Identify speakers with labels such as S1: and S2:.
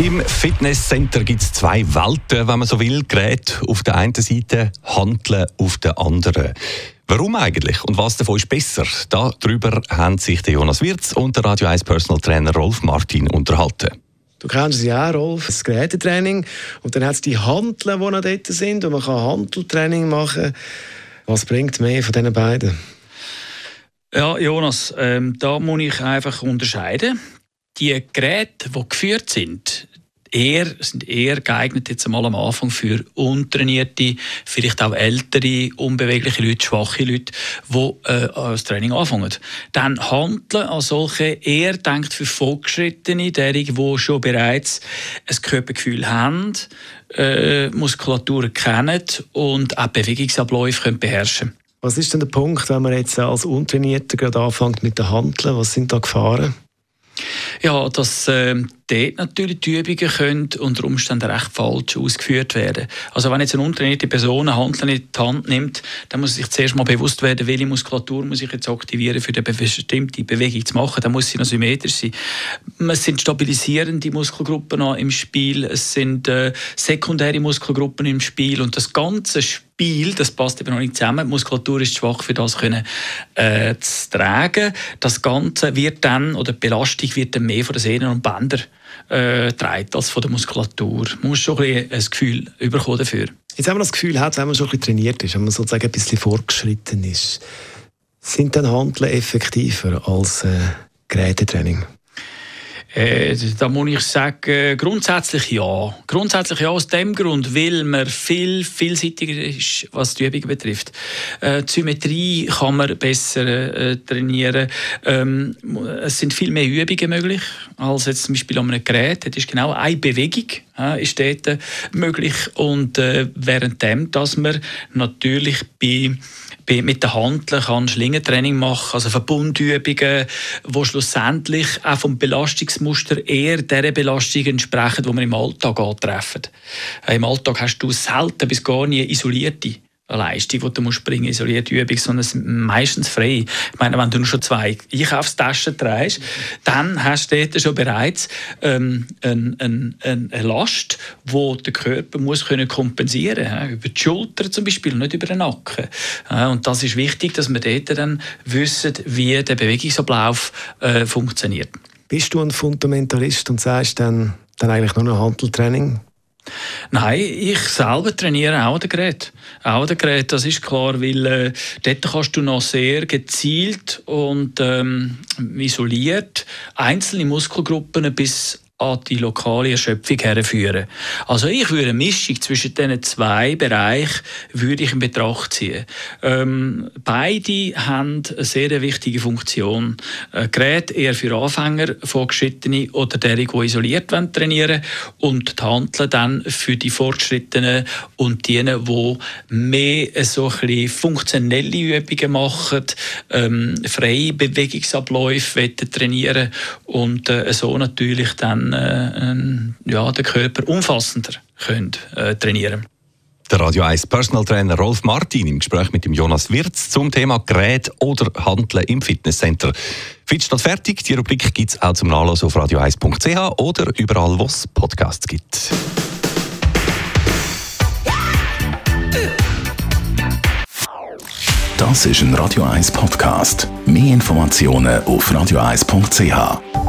S1: Im Fitnesscenter gibt es zwei Welten, wenn man so will. Geräte auf der einen Seite, Handeln auf der anderen. Warum eigentlich und was davon ist besser? Darüber haben sich der Jonas Wirz und der Radio 1 Personal Trainer Rolf Martin unterhalten.
S2: Du kennst es ja auch, Rolf, das Gerätetraining. Und dann hat es die Handeln, die noch dort sind. Und man kann Handeltraining machen. Was bringt mehr von diesen beiden?
S3: Ja, Jonas, ähm, da muss ich einfach unterscheiden. Die Geräte, die geführt sind, eher, sind eher geeignet jetzt einmal am Anfang für untrainierte, vielleicht auch ältere, unbewegliche Leute, schwache Leute, die äh, das Training anfangen. Dann Handeln als solche eher denkt für Fortgeschrittene, derige, die schon bereits ein Körpergefühl haben, äh, Muskulatur kennen und auch Bewegungsabläufe können beherrschen
S2: Was ist denn der Punkt, wenn man jetzt als Untrainierter gerade anfängt mit der Handeln? Was sind da Gefahren?
S3: Ja, dass äh, dort natürlich die Übungen können unter Umständen recht falsch ausgeführt werden. Also wenn jetzt eine untrainierte Person eine Handel in die Hand nimmt, dann muss sich zuerst mal bewusst werden, welche Muskulatur muss ich jetzt aktivieren, für eine bestimmte Bewegung zu machen. Dann muss sie noch symmetrisch sein. Es sind stabilisierende Muskelgruppen im Spiel, es sind äh, sekundäre Muskelgruppen im Spiel und das ganze Spiel, das passt eben noch nicht zusammen. Die Muskulatur ist schwach für das können, äh, zu tragen. Das Ganze wird dann, oder die Belastung wird dann mehr von den Sehnen und Bändern äh, trägt als von der Muskulatur. Man muss schon ein, ein Gefühl bekommen dafür.
S2: Jetzt haben wir das Gefühl, wenn man schon ein bisschen trainiert ist, wenn man sozusagen ein bisschen fortgeschritten ist, sind dann Handeln effektiver als äh, Gerätetraining?
S3: Äh, da muss ich sagen, grundsätzlich ja. Grundsätzlich ja aus dem Grund, weil man viel vielseitiger ist, was die Übungen betrifft. Äh, die Symmetrie kann man besser äh, trainieren. Ähm, es sind viel mehr Übungen möglich als jetzt zum Beispiel an einem Gerät. Das ist genau eine Bewegung äh, ist dort möglich und äh, währenddem, dass man natürlich bei mit den Handeln kann Schlingentraining machen, also Verbundübungen, die schlussendlich auch vom Belastungsmuster eher der Belastung entsprechen, die man im Alltag antreffen. Äh, Im Alltag hast du selten bis gar nie isolierte Leistung, die du musst bringen musst, isolierte Übung, sondern es meistens frei. Ich meine, wenn du nur schon zwei Einkaufstaschen trägst, dann hast du schon bereits ähm, eine, eine, eine Last, die der Körper muss können kompensieren muss. Über die Schulter zum Beispiel, nicht über den Nacken. Und das ist wichtig, dass wir dort dann wissen, wie der Bewegungsablauf äh, funktioniert.
S2: Bist du ein Fundamentalist und sagst dann, dann eigentlich nur noch Handeltraining?
S3: Nein, ich selber trainiere auch das Gerät. Auch das Gerät, das ist klar, weil äh, dort kannst du noch sehr gezielt und ähm, isoliert einzelne Muskelgruppen bis an die lokale Erschöpfung herführen. Also ich würde eine Mischung zwischen diesen zwei Bereichen würde ich in Betracht ziehen. Ähm, beide haben eine sehr wichtige Funktion. Ein Gerät eher für Anfänger, Fortgeschrittene oder derige, die isoliert wollen, trainieren und die Handeln dann für die Fortgeschrittenen und diejenigen, die mehr so ein funktionelle Übungen machen, ähm, freie Bewegungsabläufe trainieren und äh, so natürlich dann äh, ja, den Körper umfassender können, äh, trainieren
S1: der Radio 1 Personal Trainer Rolf Martin im Gespräch mit dem Jonas Wirz zum Thema Gerät oder Handeln im Fitnesscenter. Fit statt fertig, die Rubrik gibt es auch zum Nachlassen auf radio1.ch oder überall, wo es Podcasts gibt.
S4: Das ist ein Radio 1 Podcast. Mehr Informationen auf radio1.ch.